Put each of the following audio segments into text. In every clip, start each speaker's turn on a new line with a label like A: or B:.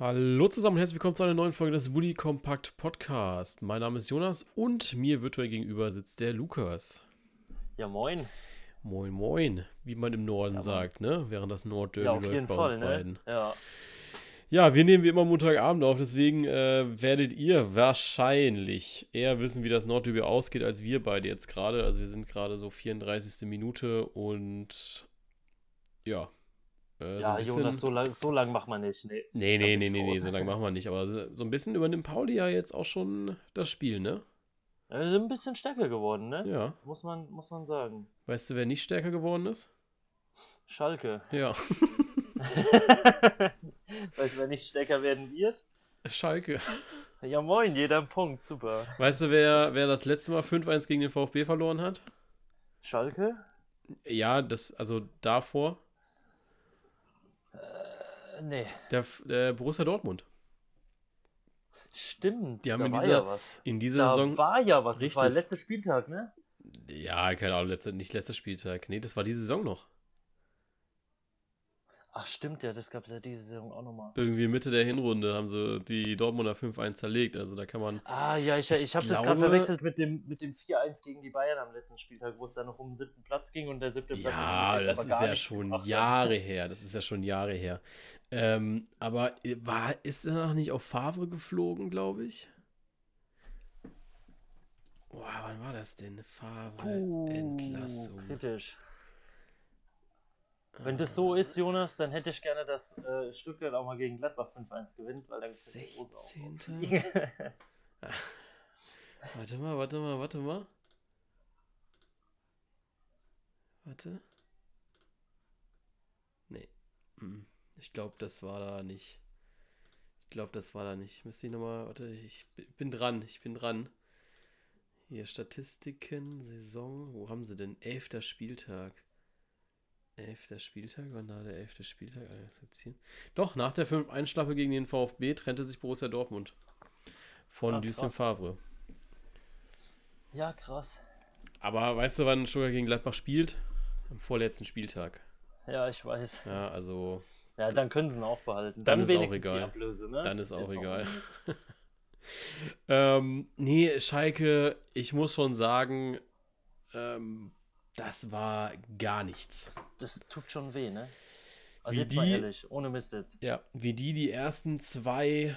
A: Hallo zusammen und herzlich willkommen zu einer neuen Folge des Bully Compact Podcast. Mein Name ist Jonas und mir virtuell gegenüber sitzt der Lukas.
B: Ja, moin.
A: Moin, moin, wie man im Norden
B: Ja,
A: sagt, ne? Während das Nordderby
B: Ja,
A: läuft bei
B: Fall,
A: uns
B: ne?
A: beiden.
B: Ja.
A: Ja, wir nehmen wie immer Montagabend auf, deswegen äh, werdet ihr wahrscheinlich eher wissen, wie das Nordderby ausgeht, als wir beide jetzt gerade. Also wir sind gerade so 34. Minute und ja. Äh, so
B: Ja,
A: ein bisschen-
B: Jonas, so lang, so lang macht man nicht. Nee.
A: Nee, nee, nee, nee, nee, so lange machen wir nicht. Aber so so ein bisschen übernimmt Pauli ja jetzt auch schon das Spiel, ne?
B: Wir sind ein bisschen stärker geworden, ne?
A: Ja.
B: Muss man, muss man sagen.
A: Weißt du, wer nicht stärker geworden ist?
B: Schalke.
A: Ja,
B: weißt du, wer nicht stärker werden wird?
A: Schalke.
B: Ja, moin, jeder einen Punkt. Super.
A: Weißt du, wer, wer das letzte Mal 5-1 gegen den VfB verloren hat?
B: Schalke?
A: Ja, das, also davor,
B: nee.
A: der, der Borussia Dortmund.
B: Stimmt.
A: Die haben
B: da
A: in
B: war
A: dieser-
B: ja was.
A: In dieser
B: Da
A: Saison.
B: war ja was. Das war der
A: Richtig.
B: letzte Spieltag, ne?
A: Ja, keine Ahnung, letzte, nicht letzter Spieltag. Nee, das war die Saison noch.
B: Ach, stimmt ja. Das gab es ja diese Saison auch nochmal.
A: Irgendwie Mitte der Hinrunde haben sie die Dortmunder 5-1 zerlegt. Also da kann man.
B: Ah, ja, ich,
A: Ich
B: ich habe das gerade
A: glaube-
B: verwechselt mit dem, mit dem 4-1 gegen die Bayern am letzten Spieltag, wo es dann noch um den siebten Platz ging und der siebte Platz.
A: Ja,
B: Endeffekt
A: das ist ja schon
B: hat.
A: Jahre her. Das ist ja schon Jahre her. Ähm, aber war, ist er noch nicht auf Favre geflogen, glaube ich? Boah, wann war das denn? Favre Entlassung.
B: kritisch. Wenn das so ist, Jonas, dann hätte ich gerne, dass äh, Stuttgart auch mal gegen Gladbach 5-1 gewinnt, weil dann könnte die Hose auch
A: 16..
B: rausfliegen.
A: Warte mal, warte mal, warte mal. Warte. Nee. Mm, Ich glaube, das war da nicht. Ich glaube, das war da nicht. Müsste ich nochmal. Warte, ich bin dran. Ich bin dran. Hier, Statistiken, Saison. Wo haben sie denn? Elfter Spieltag. Elfter Spieltag? Wann war der elfte Spieltag? Doch, nach der 5-1-Schlappe gegen den VfB trennte sich Borussia Dortmund. Von
B: Ah,
A: Lucien. Favre.
B: ja, krass.
A: Aber weißt du, wann Stuttgart gegen Gladbach spielt? Am vorletzten Spieltag.
B: Ja, ich weiß.
A: Ja, also
B: Ja, dann können sie ihn auch behalten.
A: Dann
B: Dann,
A: ist auch egal.
B: die Ablöse, ne?
A: Dann ist auch
B: Jetzt
A: egal.
B: nicht.
A: ähm, nee, Schalke, ich muss schon sagen, ähm, das war gar nichts.
B: Das, das tut schon weh, ne? Also
A: Wie
B: jetzt mal
A: die-
B: ehrlich, ohne Mist jetzt.
A: Ja, wie die die ersten zwei.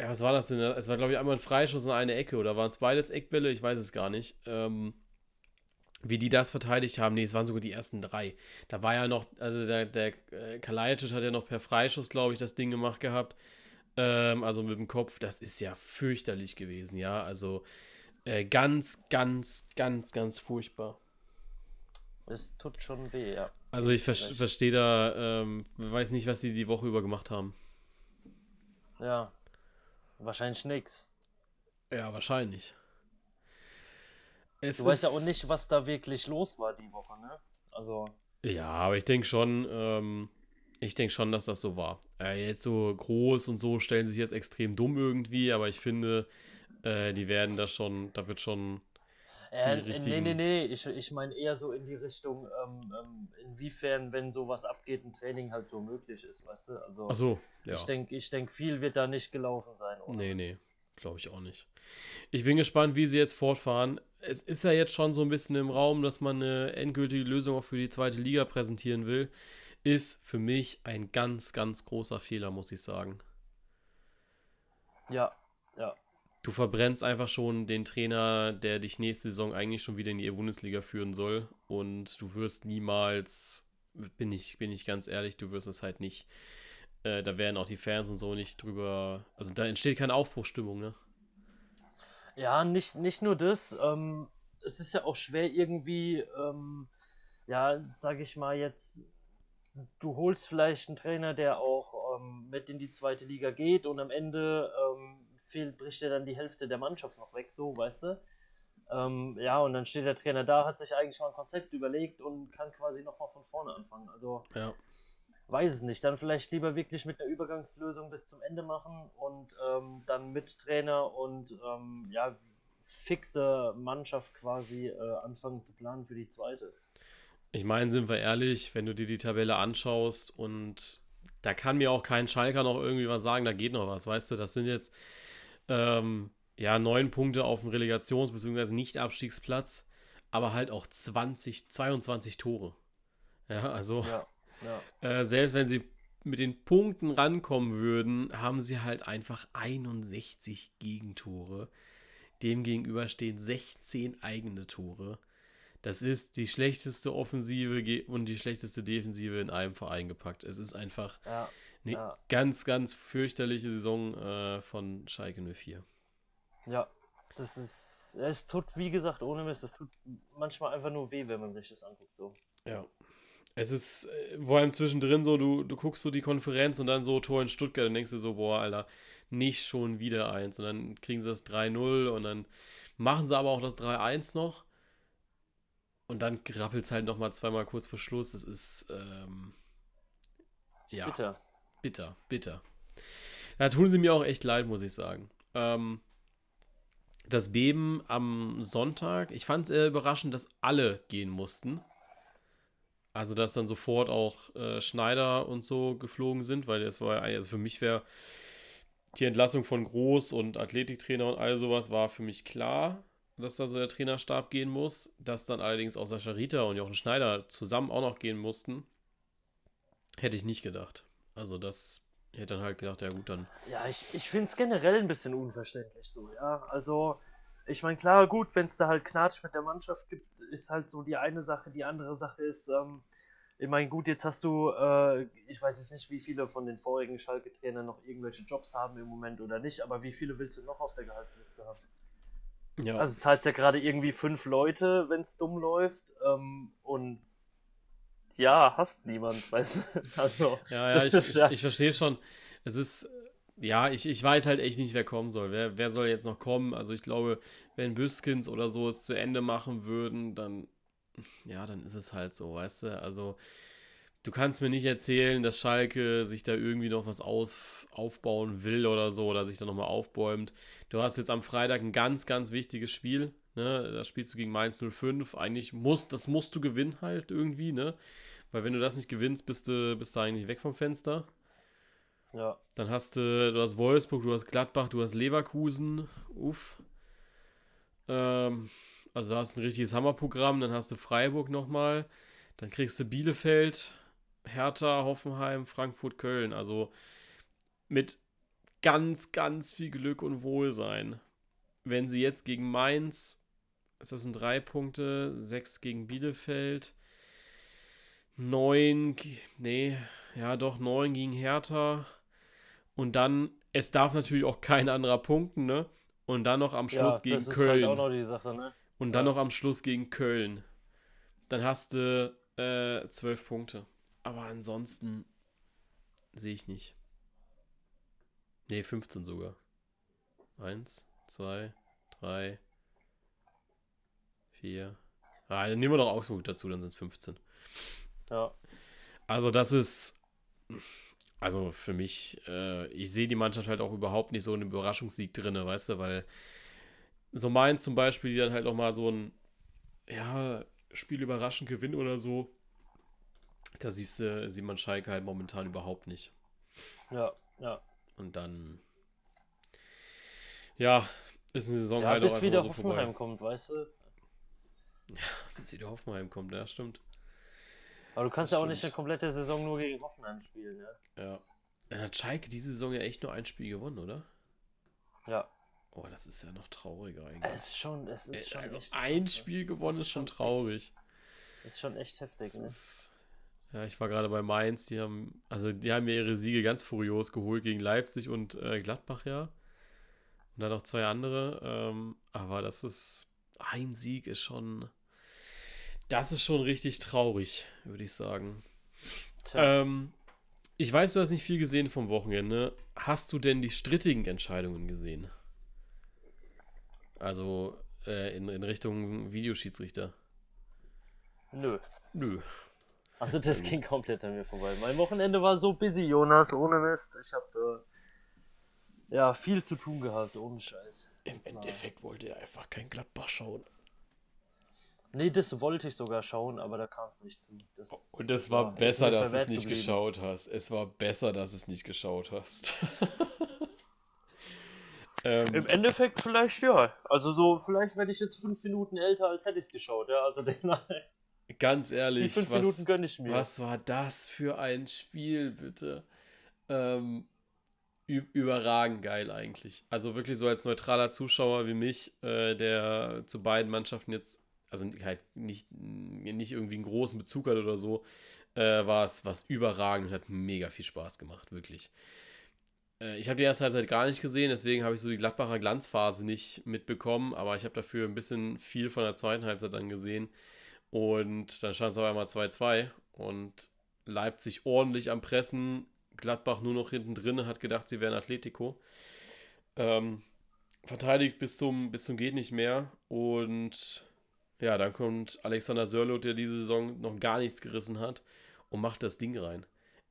A: Ja, was war das denn? Es war, glaube ich, einmal ein Freischuss und eine Ecke. Oder waren es beides Eckbälle? Ich weiß es gar nicht. Ähm, wie die das verteidigt haben. Nee, es waren sogar die ersten drei. Da war ja noch, also der, der äh, Kalajdzic hat ja noch per Freischuss, glaube ich, das Ding gemacht gehabt. Ähm, also mit dem Kopf. Das ist ja fürchterlich gewesen, ja. Also äh, ganz, ganz, ganz, ganz furchtbar.
B: Es tut schon weh, ja.
A: Also ich ver verstehe da, ähm, weiß nicht, was die die Woche über gemacht haben.
B: Ja. Wahrscheinlich nix.
A: Ja, wahrscheinlich. Es
B: Du weißt ja auch nicht, was da wirklich los war die Woche, ne? Also,
A: Ja, aber ich denke schon, ähm, ich denke schon, dass das so war. Äh, jetzt so groß und so stellen sich jetzt extrem dumm irgendwie, aber ich finde, äh, die werden das schon, da wird schon.
B: äh,
A: Die
B: nee,
A: richtigen-
B: nee, nee, ich, ich meine eher so in die Richtung, ähm, ähm, inwiefern, wenn sowas abgeht, ein Training halt so möglich ist, weißt du? Also,
A: Ach so, ja.
B: ich denke, ich denk, viel wird da nicht gelaufen sein. ohne
A: Nee, nee, glaube ich auch nicht. Ich bin gespannt, wie sie jetzt fortfahren. Es ist ja jetzt schon so ein bisschen im Raum, dass man eine endgültige Lösung auch für die zweite Liga präsentieren will. Ist für mich ein ganz, ganz großer Fehler, muss ich sagen.
B: Ja.
A: Du verbrennst einfach schon den Trainer, der dich nächste Saison eigentlich schon wieder in die Bundesliga führen soll. Und du wirst niemals, bin ich, bin ich ganz ehrlich, du wirst es halt nicht. Äh, da werden auch die Fans und so nicht drüber. Also da entsteht keine Aufbruchstimmung, ne?
B: Ja, nicht, nicht nur das. Ähm, es ist ja auch schwer irgendwie, ähm, ja, sag ich mal jetzt, du holst vielleicht einen Trainer, der auch ähm, mit in die zweite Liga geht und am Ende ähm, fehlt, bricht er dann die Hälfte der Mannschaft noch weg, so, weißt du? Ähm, ja, und dann steht der Trainer da, hat sich eigentlich mal ein Konzept überlegt und kann quasi nochmal von vorne anfangen. Also,
A: Ja.
B: weiß es nicht. Dann vielleicht lieber wirklich mit einer Übergangslösung bis zum Ende machen und ähm, dann mit Trainer und ähm, ja, fixe Mannschaft quasi äh, anfangen zu planen für die zweite.
A: Ich meine, sind wir ehrlich, wenn du dir die Tabelle anschaust und da kann mir auch kein Schalker noch irgendwie was sagen, da geht noch was, weißt du, das sind jetzt ähm, ja neun Punkte auf dem Relegations- bzw. Nicht-Abstiegsplatz, aber halt auch 20, 22 Tore. Ja, also
B: Ja, ja.
A: äh, selbst wenn sie mit den Punkten rankommen würden, haben sie halt einfach 61 Gegentore. Demgegenüber stehen 16 eigene Tore. Das ist die schlechteste Offensive und die schlechteste Defensive in einem Verein gepackt. Es ist einfach
B: ja.
A: eine
B: Ja.
A: ganz, ganz fürchterliche Saison äh, von Schalke 04.
B: Ja, das ist. Es tut, wie gesagt, ohne Mist, es tut manchmal einfach nur weh, wenn man sich das anguckt. So.
A: Ja. Es ist äh, vor allem zwischendrin so, du, du guckst so die Konferenz und dann so Tor in Stuttgart und denkst dir so, boah, Alter, nicht schon wieder eins. Und dann kriegen sie das 3-0 und dann machen sie aber auch das 3-1 noch. Und dann rappelt es halt nochmal zweimal kurz vor Schluss. Das ist, ähm, ja,
B: Bitter.
A: bitter, bitter. Da tun sie mir auch echt leid, muss ich sagen. Ähm, das Beben am Sonntag, ich fand es eher überraschend, dass alle gehen mussten. Also, dass dann sofort auch äh, Schneider und so geflogen sind, weil das war ja, also für mich wäre die Entlassung von Groß und Athletiktrainer und all sowas war für mich klar, dass da so der Trainerstab gehen muss. Dass dann allerdings auch Sascha Rita und Jochen Schneider zusammen auch noch gehen mussten, hätte ich nicht gedacht. Also, das hätte dann halt gedacht, ja gut, dann.
B: Ja, ich, ich finde es generell ein bisschen unverständlich so, ja. Also, ich meine, klar, gut, wenn es da halt Knatsch mit der Mannschaft gibt, ist halt so die eine Sache. Die andere Sache ist, ähm, ich meine, gut, jetzt hast du, äh, ich weiß jetzt nicht, wie viele von den vorigen Schalke-Trainern noch irgendwelche Jobs haben im Moment oder nicht, aber wie viele willst du noch auf der Gehaltsliste haben?
A: Ja,
B: Also zahlst ja gerade irgendwie fünf Leute, wenn es dumm läuft, ähm, und ja, hast niemand, weißt du? Also,
A: ja, ja,
B: das
A: ich,
B: ist
A: ich,
B: ja-
A: ich verstehe schon. Es ist, ja, ich, ich weiß halt echt nicht, wer kommen soll. Wer, wer soll jetzt noch kommen? Also ich glaube, wenn Büskins oder so es zu Ende machen würden, dann, ja, dann ist es halt so, weißt du? Also du kannst mir nicht erzählen, dass Schalke sich da irgendwie noch was aus, aufbauen will oder so oder sich da nochmal aufbäumt. Du hast jetzt am Freitag ein ganz, ganz wichtiges Spiel. Ne? Da spielst du gegen Mainz 05. Eigentlich muss, das musst du gewinnen halt irgendwie, ne? Weil wenn du das nicht gewinnst, bist du, bist du eigentlich weg vom Fenster.
B: ja.
A: Dann hast du, du hast Wolfsburg, du hast Gladbach, du hast Leverkusen. Uff. Ähm, also du hast ein richtiges Hammerprogramm. Dann hast du Freiburg nochmal. Dann kriegst du Bielefeld, Hertha, Hoffenheim, Frankfurt, Köln. Also mit ganz, ganz viel Glück und Wohlsein. Wenn sie jetzt gegen Mainz, das sind drei Punkte, sechs gegen Bielefeld, neun, nee, ja doch, neun gegen Hertha. Und dann, es darf natürlich auch kein anderer punkten, ne? Und dann noch am Schluss
B: ja,
A: gegen
B: das ist
A: Köln.
B: halt auch noch die Sache, ne?
A: Und dann
B: Ja.
A: noch am Schluss gegen Köln. Dann hast du äh, zwölf Punkte. Aber ansonsten sehe ich nicht. Nee, 15 sogar. Eins, zwei, drei, vier. Ah, dann nehmen wir doch Augsburg dazu, dann sind 15.
B: Ja.
A: Also das ist, also für mich, äh, ich sehe die Mannschaft halt auch überhaupt nicht so in einem Überraschungssieg drin, weißt du, weil so Mainz zum Beispiel, die dann halt auch mal so ein, ja, Spiel überraschend gewinnen oder so, da siehst du, sieht man Schalke halt momentan überhaupt nicht.
B: Ja, ja.
A: Und dann, ja, ist eine Saison
B: Ja,
A: halt
B: bis
A: auch
B: wieder
A: so
B: Hoffenheim
A: vorbei.
B: kommt, weißt du?
A: Bis wieder Hoffenheim kommt, ja, stimmt.
B: Aber du kannst
A: Das
B: ja auch nicht eine
A: stimmt.
B: komplette Saison nur gegen Hoffenheim spielen, ja?
A: Ja. Dann hat Schalke diese Saison ja echt nur ein Spiel gewonnen, oder?
B: Ja.
A: Oh, das ist ja noch trauriger eigentlich.
B: Es ist schon, es ist
A: Äh,
B: schon
A: also
B: echt
A: ein
B: ne?
A: Spiel gewonnen ist schon
B: echt-
A: traurig.
B: Ist schon echt heftig, ne?
A: ist, ja, ich war gerade bei Mainz, die haben, also die haben ja ihre Siege ganz furios geholt gegen Leipzig und äh, Gladbach, ja. Und dann noch zwei andere. Ähm, aber das ist, ein Sieg ist schon, das ist schon richtig traurig, würde ich sagen. Ähm, ich weiß, du hast nicht viel gesehen vom Wochenende. Hast du denn die strittigen Entscheidungen gesehen? Also äh, in, in Richtung Videoschiedsrichter?
B: nö.
A: Nö.
B: Also das ging komplett an mir vorbei. Mein Wochenende war so busy, Jonas, ohne Mist. Ich habe äh, ja viel zu tun gehabt, ohne Scheiß.
A: Im
B: Das war-
A: Endeffekt wollte er einfach kein Gladbach schauen.
B: Nee, das wollte ich sogar schauen, aber da kam es nicht zu.
A: Das Und es war, war besser, dass du es nicht geblieben. geschaut hast. Es war besser, dass du es nicht geschaut hast.
B: ähm, Im Endeffekt vielleicht ja. Also so, vielleicht werde ich jetzt fünf Minuten älter, als hätte ich es geschaut. Ja, also den,
A: Ganz ehrlich. Die
B: fünf was, Minuten gönne ich mir.
A: Was war das für ein Spiel, bitte? Ähm, überragend geil eigentlich. Also wirklich so als neutraler Zuschauer wie mich, äh, der zu beiden Mannschaften jetzt, also halt nicht, nicht irgendwie einen großen Bezug hat oder so, äh, war es was überragend und hat mega viel Spaß gemacht, wirklich. Äh, ich habe die erste Halbzeit gar nicht gesehen, deswegen habe ich so die Gladbacher Glanzphase nicht mitbekommen, aber ich habe dafür ein bisschen viel von der zweiten Halbzeit dann gesehen. Und dann stand es auf einmal 2-2 und Leipzig ordentlich am Pressen, Gladbach nur noch hinten drin, hat gedacht, sie wären Atletico. Ähm, verteidigt bis zum, bis zum geht nicht mehr. Und ja, dann kommt Alexander Sörloth, der diese Saison noch gar nichts gerissen hat und macht das Ding rein.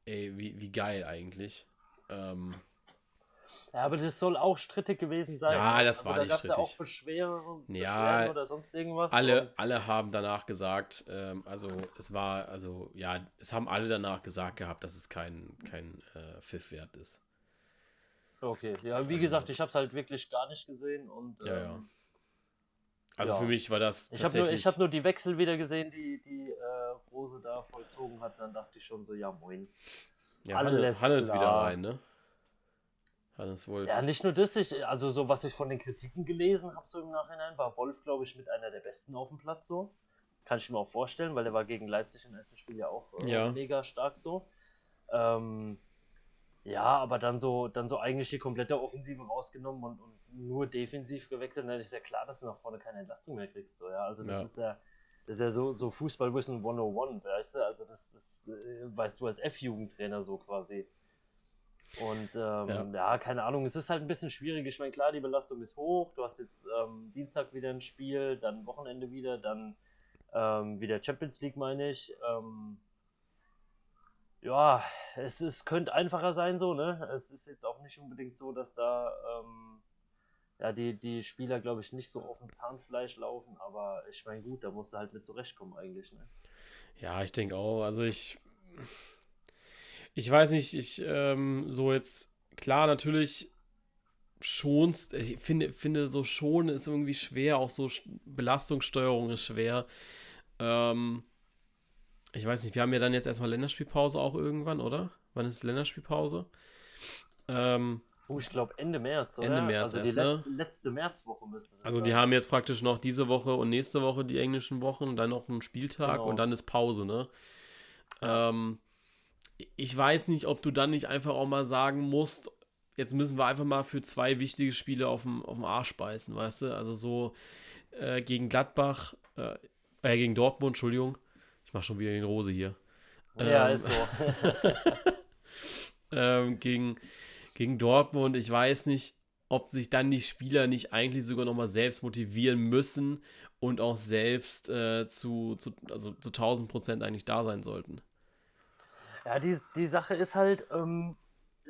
A: Ey, wie, wie geil eigentlich. Ähm,
B: ja, aber das soll auch strittig gewesen sein.
A: Ja, das also, war
B: da
A: nicht strittig.
B: Ja auch Beschwer,
A: ja,
B: oder sonst irgendwas.
A: Alle, alle haben danach gesagt, ähm, also es war, also ja, es haben alle danach gesagt gehabt, dass es kein, kein äh, Pfiff wert ist.
B: Okay, ja, wie also, gesagt, ich habe es halt wirklich gar nicht gesehen und.
A: Ja, ähm, ja. Also ja. für mich war das.
B: Ich habe nur, hab nur die Wechsel wieder gesehen, die, die äh, Rose da vollzogen hat. Dann dachte ich schon so, ja moin.
A: Ja, Alles Hannes, Hannes wieder rein, ne? Hannes Wolf.
B: Ja, nicht nur das, ich, also so was ich von den Kritiken gelesen habe, so im Nachhinein, war Wolf, glaube ich, mit einer der besten auf dem Platz so. Kann ich mir auch vorstellen, weil er war gegen Leipzig im ersten Spiel ja auch äh, ja. mega stark so. Ähm, ja, aber dann so, dann so eigentlich die komplette Offensive rausgenommen und, und nur defensiv gewechselt, dann ist ja klar, dass du nach vorne keine Entlastung mehr kriegst. So, ja? Also das ja. ist ja, das ist ja so, so Fußballwissen 101, weißt du? Also das, das äh, weißt du als F-Jugendtrainer so quasi. Und ähm, ja. ja. keine Ahnung, es ist halt ein bisschen schwierig. Ich meine, klar, die Belastung ist hoch. Du hast jetzt ähm, Dienstag wieder ein Spiel, dann Wochenende wieder, dann ähm, wieder Champions League, meine ich. Ähm, ja, es, es könnte einfacher sein so, ne? Es ist jetzt auch nicht unbedingt so, dass da ähm, ja, die, die Spieler, glaube ich, nicht so auf dem Zahnfleisch laufen, aber ich meine, gut, da musst du halt mit zurechtkommen eigentlich, ne?
A: Ja, ich denke auch. Also ich ich weiß nicht, ich ähm, so jetzt, klar, natürlich schonst, ich finde, finde so schon ist irgendwie schwer, auch so Belastungssteuerung ist schwer. Ähm, ich weiß nicht, wir haben ja dann jetzt erstmal Länderspielpause auch irgendwann, oder? Wann ist Länderspielpause? Ähm,
B: oh, ich glaube Ende März, oder?
A: Ende März
B: also
A: erst,
B: die letzte, ne? letzte Märzwoche müsste
A: das Also die haben jetzt praktisch noch diese Woche und nächste Woche die englischen Wochen und dann noch einen Spieltag genau. und dann ist Pause, ne? Ähm, ich weiß nicht, ob du dann nicht einfach auch mal sagen musst, jetzt müssen wir einfach mal für zwei wichtige Spiele auf dem, auf dem Arsch beißen, weißt du? Also so äh, gegen Gladbach, äh, äh, gegen Dortmund, Entschuldigung. Ich mache schon wieder den Rose hier.
B: Ja, ähm, ist so.
A: ähm, gegen, gegen Dortmund, ich weiß nicht, ob sich dann die Spieler nicht eigentlich sogar nochmal selbst motivieren müssen und auch selbst äh, zu, zu, also zu 1000 Prozent eigentlich da sein sollten.
B: Ja, die, die Sache ist halt, ähm,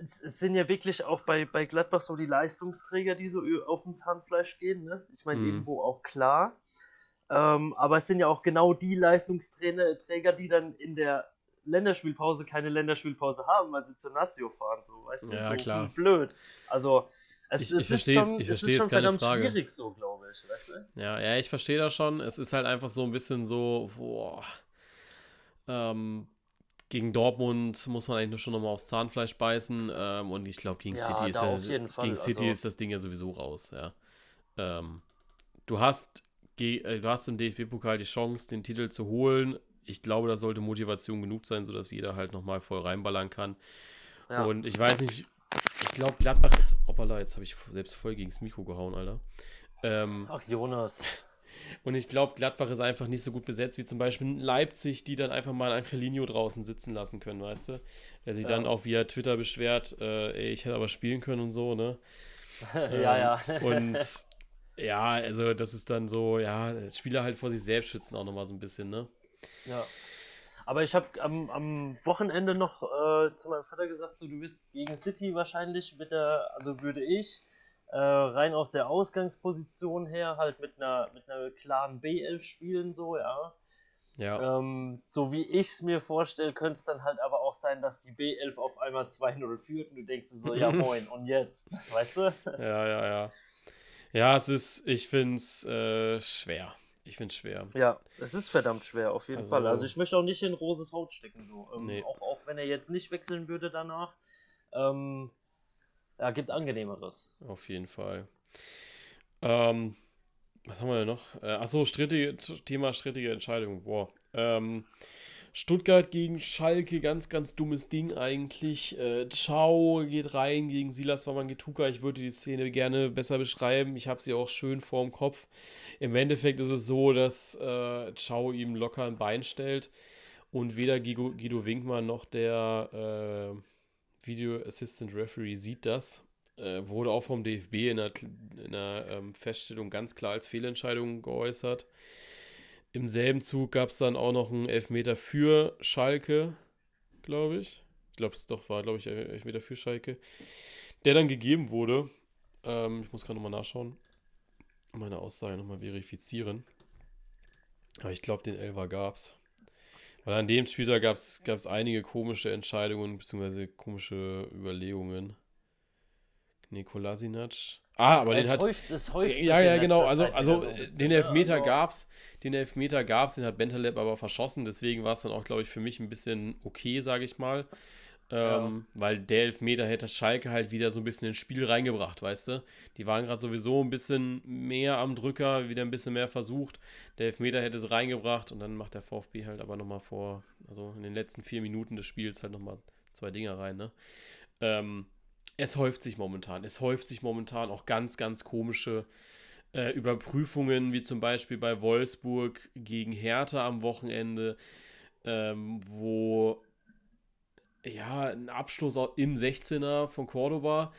B: es, es, sind ja wirklich auch bei, bei Gladbach so die Leistungsträger, die so auf dem Zahnfleisch gehen. Ne? Ich meine, mhm. irgendwo auch klar. Ähm, aber es sind ja auch genau die Leistungsträger, die dann in der Länderspielpause keine Länderspielpause haben, weil sie zur Nazio fahren. So, weißt du,
A: ja,
B: so
A: klar.
B: blöd. Also,
A: es, ich, ich es ich es ist schon verdammt Frage.
B: schwierig so, glaube ich. Weißt du?
A: Ja, ja, ich verstehe das schon. Es ist halt einfach so ein bisschen so, boah, ähm, gegen Dortmund muss man eigentlich schon nochmal aufs Zahnfleisch beißen. Ähm, und ich glaube, gegen, ja, City, ist, ja, gegen City also, ist das Ding ja sowieso raus. Ja. Ähm, du, hast, äh, du hast im DFB-Pokal die Chance, den Titel zu holen. Ich glaube, da sollte Motivation genug sein, sodass jeder halt nochmal voll reinballern kann. Ja. Und ich weiß nicht, ich glaube, Gladbach ist. Hoppala, jetzt habe ich selbst voll gegen das Mikro gehauen, Alter. Ähm,
B: Ach, Jonas.
A: Und ich glaube, Gladbach ist einfach nicht so gut besetzt wie zum Beispiel Leipzig, die dann einfach mal Angelino draußen sitzen lassen können, weißt du? Der sich ja. dann auch via Twitter beschwert, äh, ey, ich hätte aber spielen können und so, ne?
B: ja,
A: ähm, ja. und ja, also das ist dann so, ja, Spieler halt vor sich selbst schützen auch nochmal so ein bisschen, ne?
B: Ja. Aber ich habe am, am, Wochenende noch äh, zu meinem Vater gesagt, so du bist gegen City wahrscheinlich mit der, also würde ich äh, rein aus der Ausgangsposition her halt mit einer, mit einer klaren B11 spielen, so, ja. Ja. Ähm, so wie ich es mir vorstelle, könnte es dann halt aber auch sein, dass die B11 auf einmal 2-0 führt und du denkst so, ja moin, und jetzt, weißt du?
A: Ja, ja, ja. Ja, es ist, ich finde es äh, schwer. Ich finde es schwer.
B: Ja, es ist verdammt schwer, auf jeden also, Fall. Also ich möchte auch nicht in Roses Haut stecken, so. Ähm, nee. auch, auch wenn er jetzt nicht wechseln würde danach. Ähm, ja, gibt angenehmeres.
A: Auf jeden Fall. Ähm, was haben wir denn noch? Äh, achso, strittige, Thema strittige Entscheidung. Boah. Ähm, Stuttgart gegen Schalke, ganz, ganz dummes Ding eigentlich. Äh, Ciao geht rein gegen Silas Wamangituka. Ich würde die Szene gerne besser beschreiben. Ich habe sie auch schön vorm Kopf. Im Endeffekt ist es so, dass äh, Ciao ihm locker ein Bein stellt und weder Guido, Guido Winkmann noch der äh, Video Assistant Referee sieht das äh, wurde auch vom DFB in einer, in einer ähm, Feststellung ganz klar als Fehlentscheidung geäußert. Im selben Zug gab es dann auch noch einen Elfmeter für Schalke, glaube ich. Ich glaube, es doch war, glaube ich, Elfmeter für Schalke, der dann gegeben wurde. Ähm, ich muss gerade nochmal nachschauen. Meine Aussage nochmal verifizieren. Aber ich glaube, den Elfer gab es. Weil an dem Spieltag gab es einige komische Entscheidungen bzw. komische Überlegungen. Nikolasinac. Ah, aber es den hat. Häuft, es häuft ja, ja, genau. Also, also so den Elfmeter also, gab's. Den Elfmeter gab's, den hat Bentaleb aber verschossen. Deswegen war es dann auch, glaube ich, für mich ein bisschen okay, sage ich mal. Ähm, ja. Weil der Elfmeter hätte Schalke halt wieder so ein bisschen ins Spiel reingebracht, weißt du? Die waren gerade sowieso ein bisschen mehr am Drücker, wieder ein bisschen mehr versucht. Der Elfmeter hätte es reingebracht und dann macht der VfB halt aber nochmal vor, also in den letzten vier Minuten des Spiels halt nochmal zwei Dinger rein, ne? Ähm, es häuft sich momentan. Es häuft sich momentan auch ganz, ganz komische äh, Überprüfungen, wie zum Beispiel bei Wolfsburg gegen Hertha am Wochenende, ähm, wo ja ein Abschluss im 16er von Cordoba,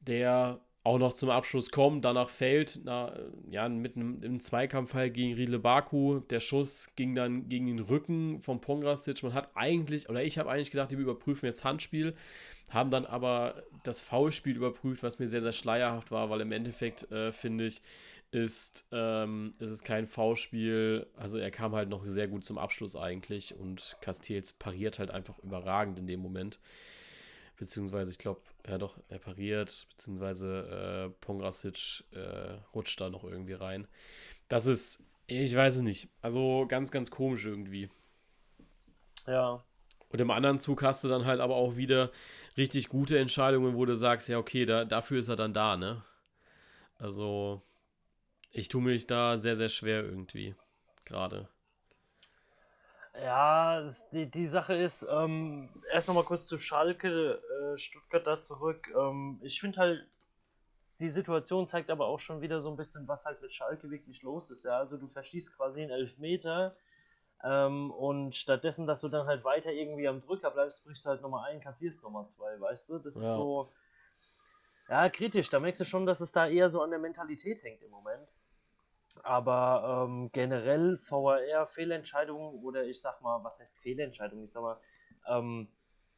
A: der auch noch zum Abschluss kommt, danach fällt, na, ja, mit einem, einem Zweikampf halt gegen Riedle Baku. Der Schuss ging dann gegen den Rücken von Pongrasic. Man hat eigentlich, oder ich habe eigentlich gedacht, die überprüfen jetzt Handspiel haben dann aber das Foulspiel überprüft, was mir sehr, sehr schleierhaft war, weil im Endeffekt, äh, finde ich, ist, ähm, ist es kein Foulspiel. Also er kam halt noch sehr gut zum Abschluss eigentlich und Castells pariert halt einfach überragend in dem Moment. Beziehungsweise, ich glaube, ja doch, er pariert, beziehungsweise äh, Pongrasic äh, rutscht da noch irgendwie rein. Das ist, ich weiß es nicht. Also ganz, ganz komisch irgendwie.
B: Ja,
A: und im anderen Zug hast du dann halt aber auch wieder richtig gute Entscheidungen, wo du sagst, ja, okay, da, dafür ist er dann da, ne? Also, ich tue mich da sehr, sehr schwer irgendwie. Gerade.
B: Ja, die, die Sache ist, ähm, erst nochmal kurz zu Schalke, äh, Stuttgart da zurück. Ähm, ich finde halt, die Situation zeigt aber auch schon wieder so ein bisschen, was halt mit Schalke wirklich los ist. Ja, also du verschießt quasi einen Elfmeter ähm, und stattdessen, dass du dann halt weiter irgendwie am Drücker bleibst, brichst du halt Nummer ein, kassierst Nummer zwei, weißt du? Das ja. ist so. Ja, kritisch. Da merkst du schon, dass es da eher so an der Mentalität hängt im Moment. Aber ähm, generell VAR Fehlentscheidungen oder ich sag mal, was heißt Fehlentscheidungen? Ich sag mal, ähm,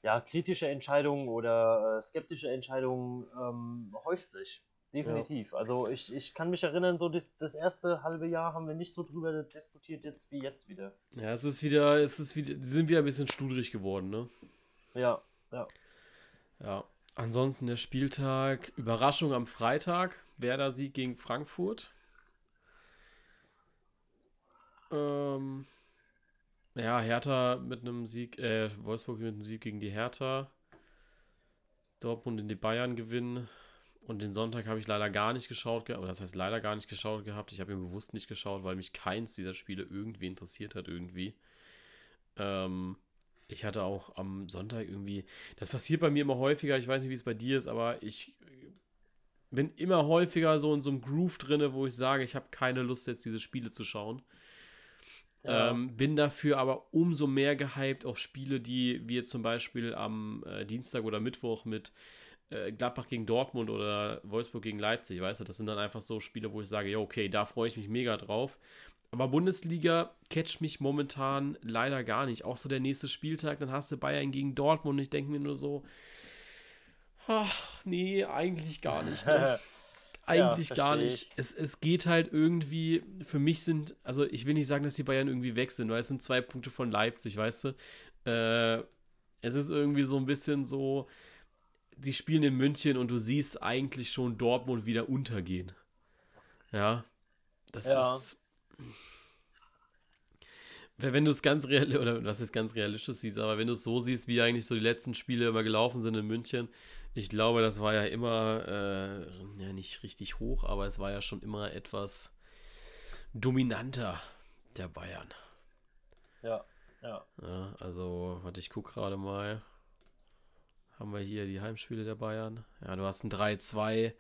B: ja, kritische Entscheidungen oder äh, skeptische Entscheidungen ähm, häuft sich. Definitiv. Ja. Also ich, ich kann mich erinnern, so das, das erste halbe Jahr haben wir nicht so drüber diskutiert jetzt wie jetzt wieder.
A: Ja, es ist wieder, es ist wieder, die sind wieder ein bisschen studrig geworden, ne?
B: Ja, ja.
A: Ja. Ansonsten der Spieltag, Überraschung am Freitag, Werder Sieg gegen Frankfurt. Ähm, ja, Hertha mit einem Sieg, äh, Wolfsburg mit einem Sieg gegen die Hertha. Dortmund in die Bayern gewinnen. Und den Sonntag habe ich leider gar nicht geschaut, oder das heißt leider gar nicht geschaut gehabt. Ich habe ihn bewusst nicht geschaut, weil mich keins dieser Spiele irgendwie interessiert hat, irgendwie. Ähm, ich hatte auch am Sonntag irgendwie, das passiert bei mir immer häufiger, ich weiß nicht, wie es bei dir ist, aber ich bin immer häufiger so in so einem Groove drinne, wo ich sage, ich habe keine Lust jetzt diese Spiele zu schauen. Ja. Ähm, bin dafür aber umso mehr gehypt auf Spiele, die wir zum Beispiel am äh, Dienstag oder Mittwoch mit äh, Gladbach gegen Dortmund oder Wolfsburg gegen Leipzig, weißt du, das sind dann einfach so Spiele, wo ich sage, ja, okay, da freue ich mich mega drauf. Aber Bundesliga catcht mich momentan leider gar nicht. Auch so der nächste Spieltag, dann hast du Bayern gegen Dortmund und ich denke mir nur so, ach, nee, eigentlich gar nicht. Ne? eigentlich ja, gar nicht. Es, es geht halt irgendwie, für mich sind, also ich will nicht sagen, dass die Bayern irgendwie weg sind, weil es sind zwei Punkte von Leipzig, weißt du? Äh, es ist irgendwie so ein bisschen so, sie spielen in München und du siehst eigentlich schon Dortmund wieder untergehen. Ja. Das ja. ist. Wenn du es ganz real oder was ist ganz realistisch siehst, aber wenn du es so siehst, wie eigentlich so die letzten Spiele immer gelaufen sind in München, ich glaube, das war ja immer äh, ja nicht richtig hoch, aber es war ja schon immer etwas dominanter der Bayern.
B: Ja, ja.
A: ja also, warte, ich gucke gerade mal. Haben wir hier die Heimspiele der Bayern? Ja, du hast ein 3-2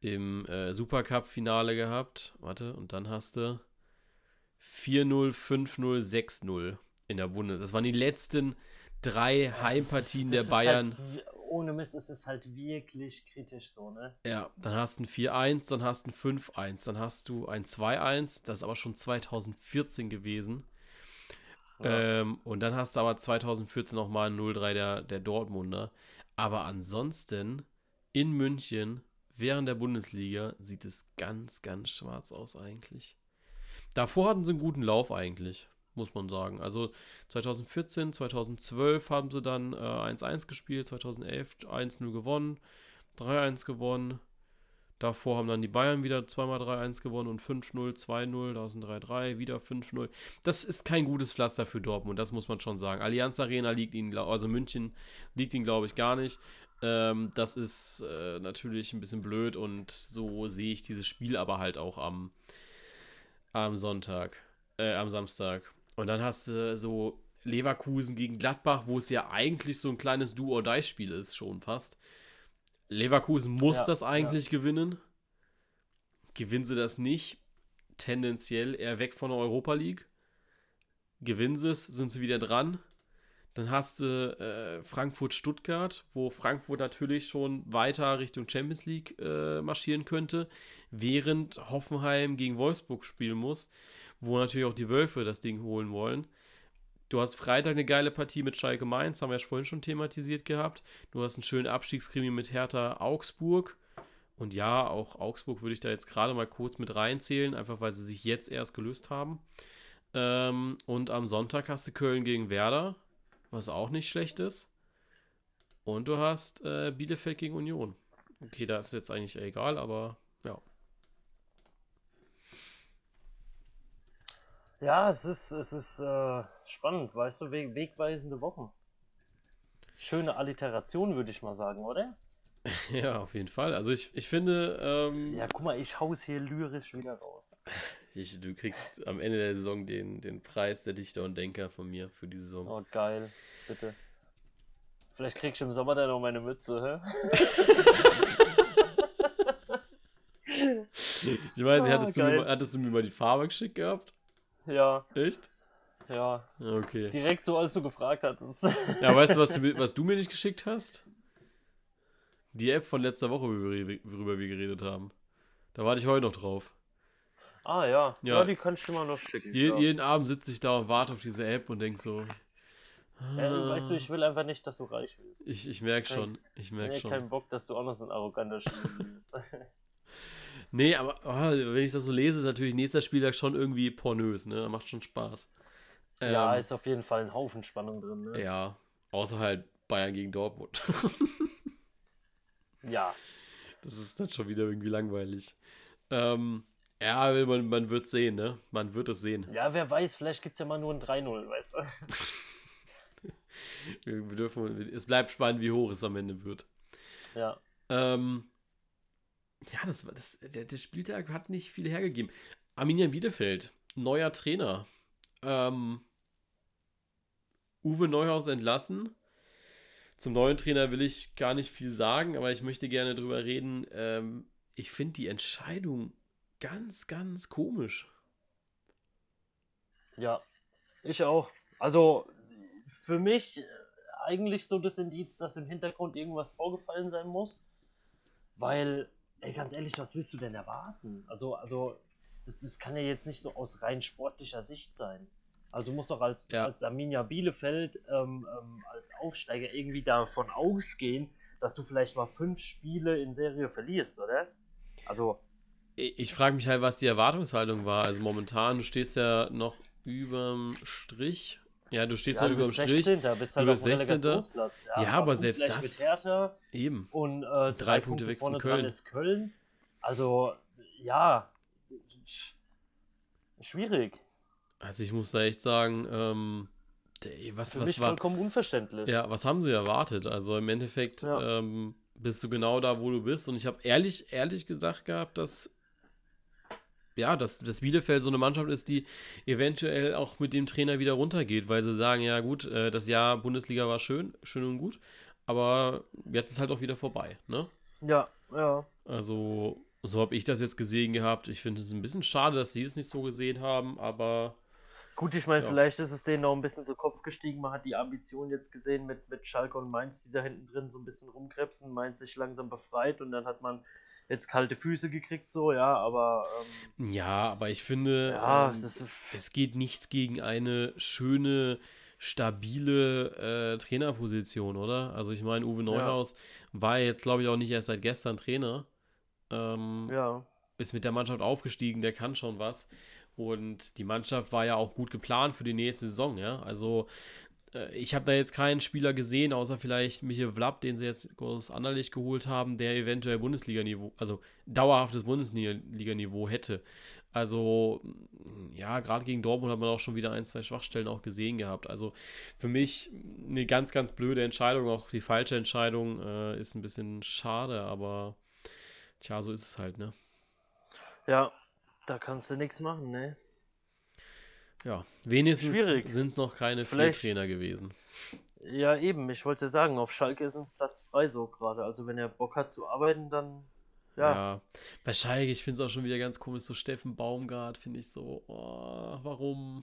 A: im äh, Supercup-Finale gehabt. Warte, und dann hast du 4-0, 5-0, 6-0 in der Bundes. Das waren die letzten drei Heimpartien der Bayern.
B: Halt, ohne Mist ist es halt wirklich kritisch so, ne?
A: Ja, dann hast du ein 4-1, dann hast du ein 5-1, dann hast du ein 2-1, das ist aber schon 2014 gewesen. Ja. Ähm, und dann hast du aber 2014 nochmal ein 0-3 der, der Dortmunder. Aber ansonsten in München während der Bundesliga sieht es ganz, ganz schwarz aus eigentlich. Davor hatten sie einen guten Lauf eigentlich, muss man sagen. Also 2014, 2012 haben sie dann 1-1 äh, gespielt, 2011 1-0 gewonnen, 3-1 gewonnen. Davor haben dann die Bayern wieder zweimal 3-1 gewonnen und 5-0, 2-0, da sind 3-3, wieder 5-0. Das ist kein gutes Pflaster für Dortmund, das muss man schon sagen. Allianz Arena liegt ihnen, also München liegt ihnen, glaube ich, gar nicht. Ähm, das ist äh, natürlich ein bisschen blöd und so sehe ich dieses Spiel aber halt auch am, am Sonntag, äh, am Samstag. Und dann hast du so Leverkusen gegen Gladbach, wo es ja eigentlich so ein kleines Do-or-Die-Spiel ist, schon fast. Leverkusen muss ja, das eigentlich ja. gewinnen. Gewinnen sie das nicht, tendenziell eher weg von der Europa League. Gewinnen sie es, sind sie wieder dran. Dann hast du äh, Frankfurt-Stuttgart, wo Frankfurt natürlich schon weiter Richtung Champions League äh, marschieren könnte, während Hoffenheim gegen Wolfsburg spielen muss, wo natürlich auch die Wölfe das Ding holen wollen. Du hast Freitag eine geile Partie mit Schalke Mainz, haben wir ja vorhin schon thematisiert gehabt. Du hast einen schönen Abstiegskrimi mit Hertha Augsburg. Und ja, auch Augsburg würde ich da jetzt gerade mal kurz mit reinzählen, einfach weil sie sich jetzt erst gelöst haben. Ähm, und am Sonntag hast du Köln gegen Werder was auch nicht schlecht ist. Und du hast äh, Bielefeld gegen Union. Okay, da ist jetzt eigentlich egal, aber ja.
B: Ja, es ist, es ist äh, spannend, weißt du, we wegweisende Wochen. Schöne Alliteration, würde ich mal sagen, oder?
A: ja, auf jeden Fall. Also ich, ich finde. Ähm,
B: ja, guck mal, ich hau's hier lyrisch wieder raus.
A: Ich, du kriegst am Ende der Saison den, den Preis der Dichter und Denker von mir für die Saison.
B: Oh, geil. Bitte. Vielleicht kriegst du im Sommer dann noch meine Mütze, hä?
A: ich weiß nicht, ah, hattest, du mir, hattest du mir mal die Farbe geschickt gehabt?
B: Ja.
A: Echt?
B: Ja.
A: Okay.
B: Direkt so, als du gefragt hattest.
A: ja, weißt du, was du, was du mir nicht geschickt hast? Die App von letzter Woche, worüber wir geredet haben. Da warte ich heute noch drauf.
B: Ah ja. ja, ja, die kannst du mal noch schicken.
A: Je, ja. Jeden Abend sitze ich da und warte auf diese App und denke so.
B: Ah, ja, weißt du, ich will einfach nicht, dass du reich wirst.
A: Ich, ich merke schon. Ich merke schon. Ich
B: keinen Bock, dass du auch noch so ein arroganter Spieler bist.
A: nee, aber oh, wenn ich das so lese, ist natürlich nächster Spieltag schon irgendwie pornös, ne? Macht schon Spaß.
B: Ja, ähm, ist auf jeden Fall ein Haufen Spannung drin, ne?
A: Ja, außer halt Bayern gegen Dortmund.
B: ja.
A: Das ist dann schon wieder irgendwie langweilig. Ähm, ja, man, man wird sehen, ne? Man wird es sehen.
B: Ja, wer weiß, vielleicht gibt es ja mal nur ein 3-0, weißt du?
A: wir dürfen, es bleibt spannend, wie hoch es am Ende wird.
B: Ja.
A: Ähm, ja, das, das, der, der Spieltag hat nicht viel hergegeben. Arminia Bielefeld, neuer Trainer. Ähm, Uwe Neuhaus entlassen. Zum neuen Trainer will ich gar nicht viel sagen, aber ich möchte gerne drüber reden. Ähm, ich finde die Entscheidung ganz, ganz komisch.
B: Ja, ich auch. Also für mich eigentlich so das Indiz, dass im Hintergrund irgendwas vorgefallen sein muss. Weil, ey, ganz ehrlich, was willst du denn erwarten? Also, also, das, das kann ja jetzt nicht so aus rein sportlicher Sicht sein. Also du musst doch als, ja. als Arminia Bielefeld, ähm, ähm, als Aufsteiger irgendwie davon ausgehen, dass du vielleicht mal fünf Spiele in Serie verlierst, oder? Also.
A: Ich, frage mich halt, was die Erwartungshaltung war. Also momentan, du stehst ja noch überm Strich. Ja, du stehst ja, halt überm Strich.
B: 16. Bist halt
A: du bist 16.
B: Ja,
A: ja aber selbst das.
B: Hertha
A: eben.
B: Und äh, drei, drei, Punkte, Punkte weg von Köln. ist Köln. Also, ja. Schwierig.
A: Also ich muss da echt sagen, ähm, was,
B: Für
A: was
B: mich
A: war.
B: vollkommen unverständlich.
A: Ja, was haben sie erwartet? Also im Endeffekt ja. ähm, bist du genau da, wo du bist. Und ich habe ehrlich, ehrlich gedacht gehabt, dass ja, dass, dass Bielefeld so eine Mannschaft ist, die eventuell auch mit dem Trainer wieder runtergeht, weil sie sagen, ja gut, äh, das Jahr Bundesliga war schön, schön und gut, aber jetzt ist halt auch wieder vorbei, ne?
B: Ja, ja.
A: Also, so habe ich das jetzt gesehen gehabt. Ich finde es ein bisschen schade, dass sie es nicht so gesehen haben, aber
B: Gut, ich meine, ja. vielleicht ist es denen noch ein bisschen zu Kopf gestiegen. Man hat die Ambition jetzt gesehen mit, mit Schalke und Mainz, die da hinten drin so ein bisschen rumkrebsen. Mainz sich langsam befreit und dann hat man jetzt kalte Füße gekriegt, so, ja, aber.
A: Ähm, ja, aber ich finde,
B: ja,
A: ähm, es geht nichts gegen eine schöne, stabile äh, Trainerposition, oder? Also, ich meine, Uwe Neuhaus ja. war jetzt, glaube ich, auch nicht erst seit gestern Trainer. Ähm,
B: ja.
A: Ist mit der Mannschaft aufgestiegen, der kann schon was. Und die Mannschaft war ja auch gut geplant für die nächste Saison, ja. Also ich habe da jetzt keinen Spieler gesehen, außer vielleicht Michael Vlapp, den sie jetzt aus Anderlicht geholt haben, der eventuell Bundesliga-Niveau, also dauerhaftes Bundesliga-Niveau hätte. Also, ja, gerade gegen Dortmund hat man auch schon wieder ein, zwei Schwachstellen auch gesehen gehabt. Also für mich eine ganz, ganz blöde Entscheidung, auch die falsche Entscheidung äh, ist ein bisschen schade, aber tja, so ist es halt, ne?
B: Ja, da kannst du nichts machen, ne?
A: Ja, wenigstens Schwierig. sind noch keine vier Trainer gewesen.
B: Ja, eben, ich wollte sagen, auf Schalke ist ein Platz frei so gerade. Also wenn er Bock hat zu arbeiten, dann ja. ja.
A: Bei Schalke, ich finde es auch schon wieder ganz komisch, so Steffen Baumgart, finde ich so, oh, warum?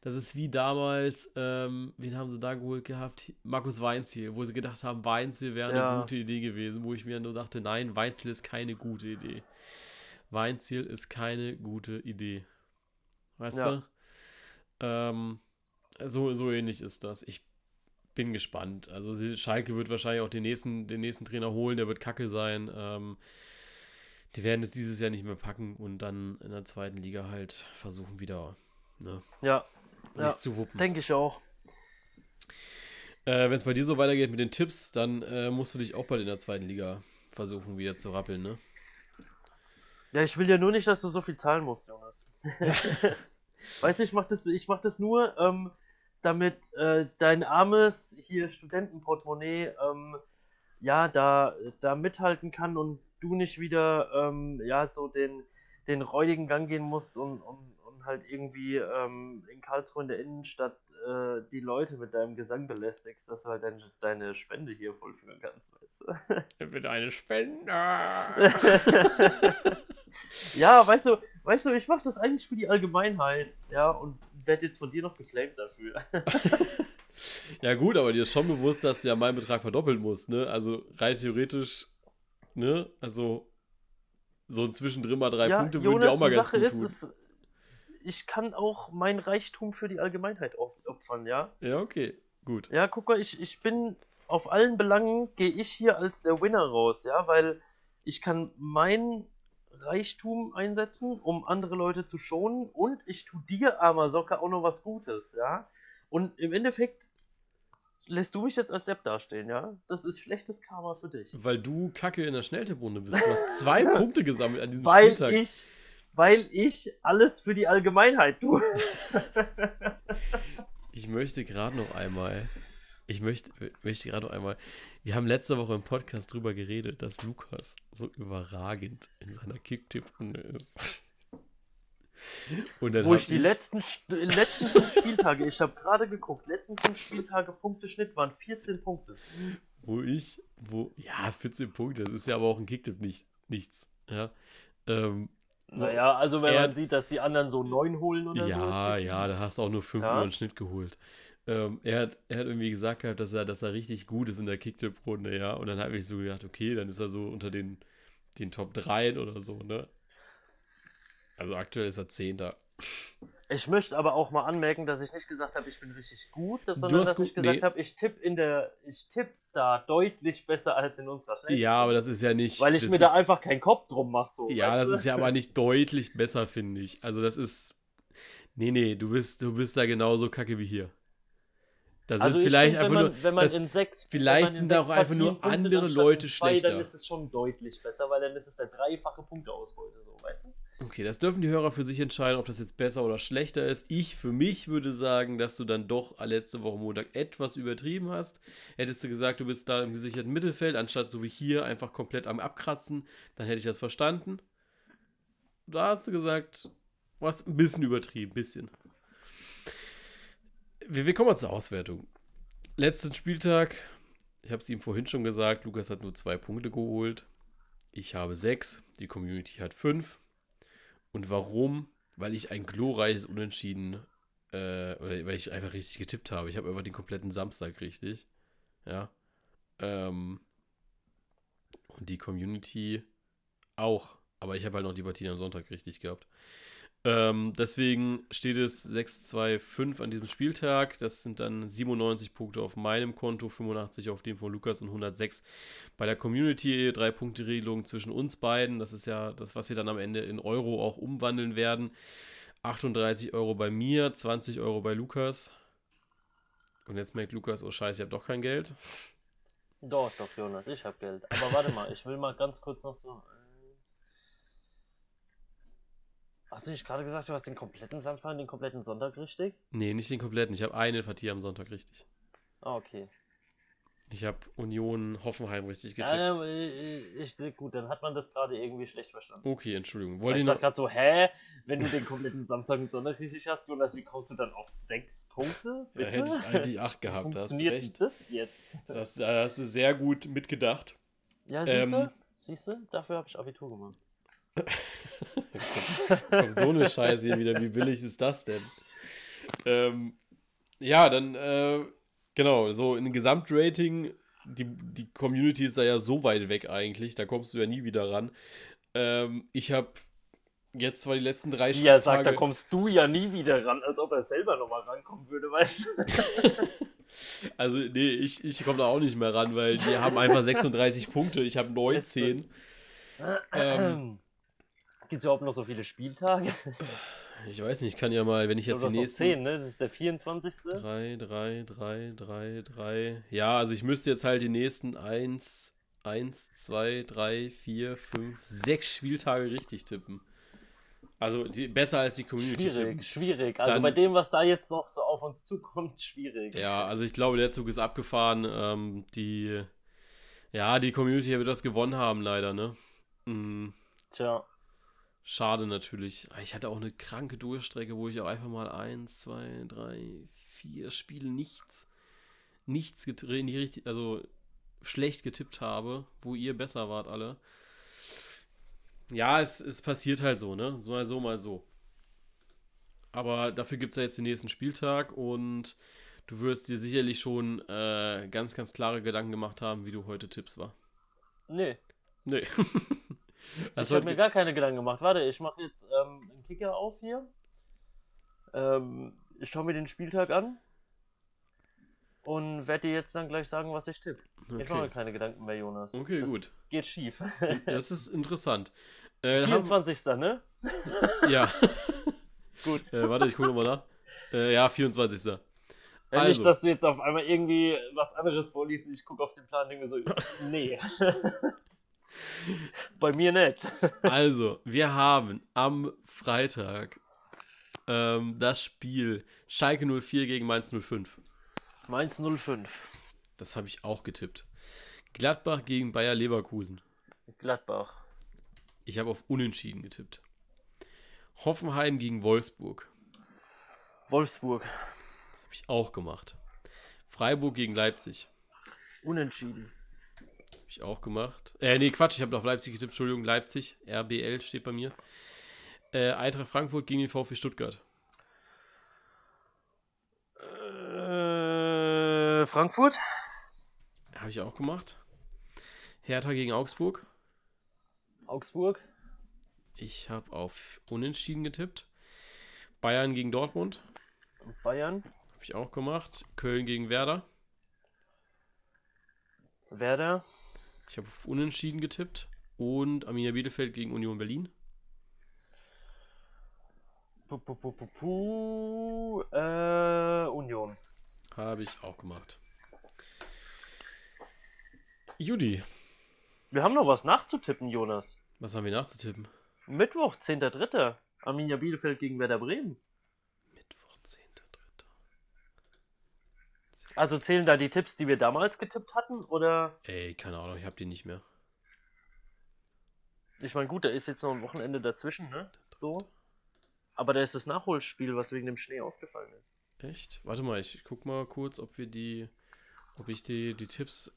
A: Das ist wie damals, ähm, wen haben sie da geholt gehabt? Markus Weinziel, wo sie gedacht haben, Weinziel wäre ja. eine gute Idee gewesen, wo ich mir nur dachte, nein, Weinziel ist keine gute Idee. Weinziel ist keine gute Idee. Weißt ja. du? Ähm, so, so ähnlich ist das. Ich bin gespannt. Also Schalke wird wahrscheinlich auch den nächsten, den nächsten Trainer holen, der wird kacke sein. Ähm, die werden es dieses Jahr nicht mehr packen und dann in der zweiten Liga halt versuchen wieder ne,
B: ja,
A: sich
B: ja,
A: zu wuppen.
B: Denke ich auch.
A: Äh, Wenn es bei dir so weitergeht mit den Tipps, dann äh, musst du dich auch bald in der zweiten Liga versuchen, wieder zu rappeln, ne?
B: Ja, ich will ja nur nicht, dass du so viel zahlen musst, Jonas. weißt du, ich mach das, ich mach das nur, ähm, damit äh, dein armes hier Studentenportemonnaie ähm, ja da, da mithalten kann und du nicht wieder ähm, ja so den, den räudigen Gang gehen musst und, und, und halt irgendwie ähm, in Karlsruhe in der Innenstadt äh, die Leute mit deinem Gesang belästigst, dass du halt dein, deine Spende hier vollführen kannst, weißt
A: du? Mit eine Spende!
B: ja, weißt du, weißt du, ich mache das eigentlich für die Allgemeinheit, ja, und werde jetzt von dir noch geflamed dafür.
A: ja gut, aber dir ist schon bewusst, dass du ja meinen Betrag verdoppeln musst, ne? Also rein theoretisch, ne? Also so zwischendrin mal drei ja, Punkte Jonas, würden dir auch mal ganz Sache gut tun. Ist,
B: ich kann auch mein Reichtum für die Allgemeinheit opfern, ja?
A: Ja, okay, gut.
B: Ja, guck mal, ich, ich bin auf allen Belangen gehe ich hier als der Winner raus, ja, weil ich kann mein Reichtum einsetzen, um andere Leute zu schonen und ich tue dir, armer Socke, auch noch was Gutes, ja. Und im Endeffekt lässt du mich jetzt als Depp dastehen, ja? Das ist schlechtes Karma für dich.
A: Weil du Kacke in der Schnelltipprunde bist. Du hast zwei Punkte gesammelt an diesem
B: weil
A: Spieltag.
B: Ich, weil ich alles für die Allgemeinheit tue.
A: ich möchte gerade noch einmal ich möchte, möchte gerade noch einmal. Wir haben letzte Woche im Podcast drüber geredet, dass Lukas so überragend in seiner Kicktipp-Runde ist.
B: Wo ich die ich... letzten, letzten fünf Spieltage, ich habe gerade geguckt, letzten fünf Spieltage Punkteschnitt waren 14 Punkte.
A: Wo ich, wo, ja, 14 Punkte, das ist ja aber auch ein Kicktipp nicht, nichts. Ja. Ähm,
B: naja, also wenn er, man sieht, dass die anderen so neun holen oder
A: ja,
B: so.
A: Ja, ja, da hast du auch nur fünf ja. über den Schnitt geholt. Ähm, er, hat, er hat irgendwie gesagt gehabt, dass er, dass er richtig gut ist in der Kicktipp-Runde, ja. Und dann habe ich so gedacht, okay, dann ist er so unter den, den Top 3 oder so, ne? Also aktuell ist er Zehnter.
B: Ich möchte aber auch mal anmerken, dass ich nicht gesagt habe, ich bin richtig gut, sondern dass gut, ich gesagt nee. habe, ich tippe in der, ich tippe da deutlich besser als in unserer
A: Schlechte. Ja, aber das ist ja nicht.
B: Weil ich mir ist, da einfach keinen Kopf drum mache. So,
A: ja, das du? ist ja aber nicht deutlich besser, finde ich. Also das ist. Nee, nee, du bist, du bist da genauso kacke wie hier. Da sind also vielleicht find, einfach wenn man,
B: nur. Wenn man in sechs,
A: vielleicht sind da auch einfach nur andere Leute schlechter.
B: Dann ist es schon deutlich besser, weil dann ist es der dreifache Punkteausbeute, so, weißt du?
A: Okay, das dürfen die Hörer für sich entscheiden, ob das jetzt besser oder schlechter ist. Ich für mich würde sagen, dass du dann doch letzte Woche Montag etwas übertrieben hast. Hättest du gesagt, du bist da im gesicherten Mittelfeld, anstatt so wie hier einfach komplett am Abkratzen, dann hätte ich das verstanden. Da hast du gesagt, du hast ein bisschen übertrieben, ein bisschen. Wir, wir kommen mal zur Auswertung. Letzten Spieltag, ich habe es ihm vorhin schon gesagt, Lukas hat nur zwei Punkte geholt. Ich habe sechs, die Community hat fünf. Und warum? Weil ich ein glorreiches Unentschieden, äh, oder weil ich einfach richtig getippt habe. Ich habe einfach den kompletten Samstag richtig. Ja. Ähm, und die Community auch. Aber ich habe halt noch die Partie am Sonntag richtig gehabt. Ähm, deswegen steht es 6-2-5 an diesem Spieltag. Das sind dann 97 Punkte auf meinem Konto, 85 auf dem von Lukas und 106 bei der Community. Drei Punkte Regelung zwischen uns beiden. Das ist ja das, was wir dann am Ende in Euro auch umwandeln werden. 38 Euro bei mir, 20 Euro bei Lukas. Und jetzt merkt Lukas, oh scheiße, ich habe doch kein Geld.
B: Doch, doch, Jonas, ich habe Geld. Aber warte mal, ich will mal ganz kurz noch so Hast du nicht gerade gesagt, du hast den kompletten Samstag und den kompletten Sonntag richtig?
A: Nee, nicht den kompletten. Ich habe eine Partie am Sonntag richtig.
B: Ah, okay.
A: Ich habe Union Hoffenheim richtig getippt.
B: Ja, ich, ich, gut, dann hat man das gerade irgendwie schlecht verstanden.
A: Okay, Entschuldigung.
B: Wollte ich dachte gerade so, hä? Wenn du den kompletten Samstag und Sonntag richtig hast, Jonas, wie kommst du dann auf sechs Punkte?
A: Bitte? Ja, hätte ich eigentlich acht gehabt.
B: Funktioniert
A: hast
B: das jetzt?
A: Das, hast du sehr gut mitgedacht.
B: Ja, siehst du? Ähm, siehst du? Dafür habe ich Abitur gemacht.
A: Jetzt kommt, kommt so eine Scheiße hier wieder. Wie billig ist das denn? Ähm, ja, dann, äh, genau, so in Gesamtrating, die, die Community ist da ja so weit weg eigentlich, da kommst du ja nie wieder ran. Ähm, ich habe jetzt zwar die letzten drei
B: Spieltage... Ja, sagt, da kommst du ja nie wieder ran, als ob er selber nochmal rankommen würde, weißt du?
A: also, nee, ich, ich komme da auch nicht mehr ran, weil die haben einfach 36 Punkte, ich habe 19.
B: ähm, Gibt es überhaupt noch so viele Spieltage?
A: Ich weiß nicht, ich kann ja mal, wenn ich jetzt
B: die
A: nächsten.
B: 10, ne? Das ist der 24.
A: 3, 3, 3, 3, 3. Ja, also ich müsste jetzt halt die nächsten 1, 1, 2, 3, 4, 5, 6 Spieltage richtig tippen. Also die, besser als die Community.
B: Schwierig, tippen. schwierig. Also Dann, bei dem, was da jetzt noch so auf uns zukommt, schwierig.
A: Ja, also ich glaube, der Zug ist abgefahren. Ähm, die, ja, die Community wird das gewonnen haben, leider, ne? Mhm.
B: Tja.
A: Schade natürlich. Ich hatte auch eine kranke Durchstrecke, wo ich auch einfach mal eins, zwei, drei, vier Spiele nichts, nichts gedreht, nicht richtig, also schlecht getippt habe, wo ihr besser wart alle. Ja, es, es passiert halt so, ne? So mal so, mal so. Aber dafür gibt es ja jetzt den nächsten Spieltag und du wirst dir sicherlich schon äh, ganz, ganz klare Gedanken gemacht haben, wie du heute tippst war.
B: Nee.
A: Nee.
B: ich habe mir gar keine Gedanken gemacht. Warte, ich mache jetzt ähm, einen Kicker auf hier. Ähm, ich schaue mir den Spieltag an und werde dir jetzt dann gleich sagen, was ich tippe. Okay. Ich mache mir keine Gedanken mehr, Jonas.
A: Okay,
B: das
A: gut.
B: Geht schief.
A: das ist interessant.
B: Äh, 24. Haben... ne?
A: ja. gut. Äh, warte, ich gucke nochmal nach. Äh, ja, 24.
B: Ja, also. Nicht, dass du jetzt auf einmal irgendwie was anderes vorliest und ich gucke auf den Plan und denke so, nee. Bei mir nicht.
A: also, wir haben am Freitag ähm, das Spiel Schalke 04 gegen Mainz 05.
B: Mainz 05.
A: Das habe ich auch getippt. Gladbach gegen Bayer Leverkusen.
B: Gladbach.
A: Ich habe auf Unentschieden getippt. Hoffenheim gegen Wolfsburg.
B: Wolfsburg.
A: Das habe ich auch gemacht. Freiburg gegen Leipzig.
B: Unentschieden
A: ich auch gemacht. Äh, nee, Quatsch, ich habe auf Leipzig getippt. Entschuldigung, Leipzig. RBL steht bei mir. Äh, Eintracht Frankfurt gegen den VfB Stuttgart.
B: Äh, Frankfurt.
A: Habe ich auch gemacht. Hertha gegen Augsburg.
B: Augsburg.
A: Ich habe auf Unentschieden getippt. Bayern gegen Dortmund.
B: Bayern.
A: Habe ich auch gemacht. Köln gegen Werder.
B: Werder.
A: Ich habe auf Unentschieden getippt. Und Arminia Bielefeld gegen Union Berlin.
B: Puh, puh, puh, puh, puh. Äh, Union.
A: Habe ich auch gemacht. Judy,
B: Wir haben noch was nachzutippen, Jonas.
A: was haben wir nachzutippen?
B: Mittwoch, 10.3. Arminia Bielefeld gegen Werder Bremen.
A: Mittwoch, 10.3.
B: Also zählen da die Tipps, die wir damals getippt hatten? Oder?
A: Ey, keine Ahnung, ich habe die nicht mehr.
B: Ich meine, gut, da ist jetzt noch ein Wochenende dazwischen, ne? So. Aber da ist das Nachholspiel, was wegen dem Schnee ausgefallen ist.
A: Echt? Warte mal, ich guck mal kurz, ob wir die, ob ich die, die Tipps.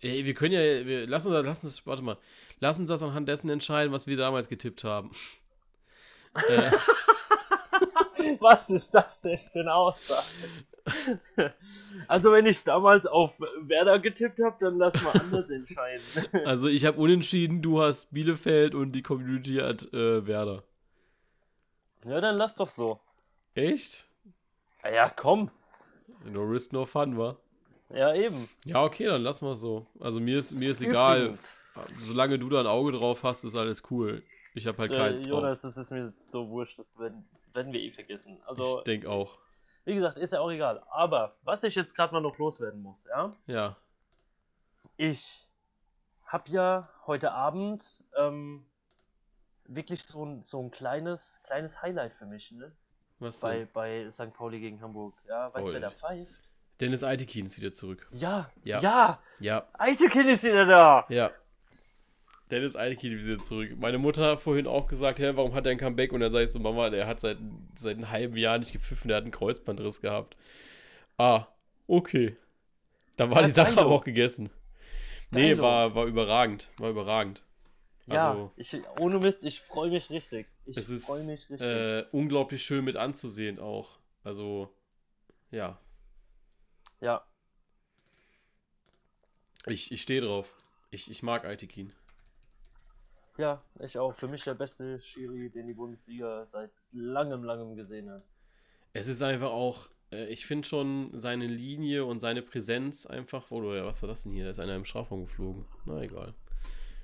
A: Ey, wir können ja, wir, lass uns, lass uns, warte mal, lass uns das anhand dessen entscheiden, was wir damals getippt haben. äh,
B: Was ist das denn für eine Aussage? also, wenn ich damals auf Werder getippt habe, dann lass mal anders entscheiden.
A: also ich habe unentschieden, du hast Bielefeld und die Community hat äh, Werder.
B: ja, dann lass doch so.
A: Echt?
B: Ja, komm.
A: No risk, no fun, wa?
B: Ja, eben.
A: Ja, okay, dann wir es so. Also mir ist, mir ist egal. Solange du da ein Auge drauf hast, ist alles cool. Ich habe halt
B: Äh,
A: keins drauf.
B: Jonas, das ist mir so wurscht, das werden, werden wir eh vergessen. Also,
A: Ich denke auch.
B: wie gesagt, ist ja auch egal. Aber, was ich jetzt gerade mal noch loswerden muss, ja?
A: Ja.
B: Ich habe ja heute Abend ähm, wirklich so ein, so ein kleines, kleines Highlight für mich, ne?
A: Was
B: Bei,
A: denn?
B: bei St. Pauli gegen Hamburg. Ja, weißt du, wer da pfeift?
A: Dennis Eitekin ist wieder zurück.
B: Ja,
A: Ja.
B: ja,
A: Ja,
B: Eitekin ist wieder da.
A: ja. Dennis ist wieder zurück. Meine Mutter hat vorhin auch gesagt, hä, warum hat er ein Comeback? Und dann sage ich so, Mama, der hat seit, seit einem halben Jahr nicht gepfiffen, der hat einen Kreuzbandriss gehabt. Ah, okay. Dann war
B: Ja,
A: die Sache aber auch gegessen. Nee, war, war überragend. War überragend.
B: Ja,
A: Also-
B: ich, ohne Mist, ich freue mich richtig. Ich freue mich richtig.
A: äh, unglaublich schön mit anzusehen auch. Also, ja.
B: ja,
A: Ich, ich stehe drauf. Ich, ich mag Aitekin.
B: Ja, ich auch. Für mich der beste Schiri, den die Bundesliga seit langem, langem gesehen hat.
A: Es ist einfach auch, äh, ich finde schon seine Linie und seine Präsenz einfach. Oder was war das denn hier? Da ist einer im Strafraum geflogen. Na egal.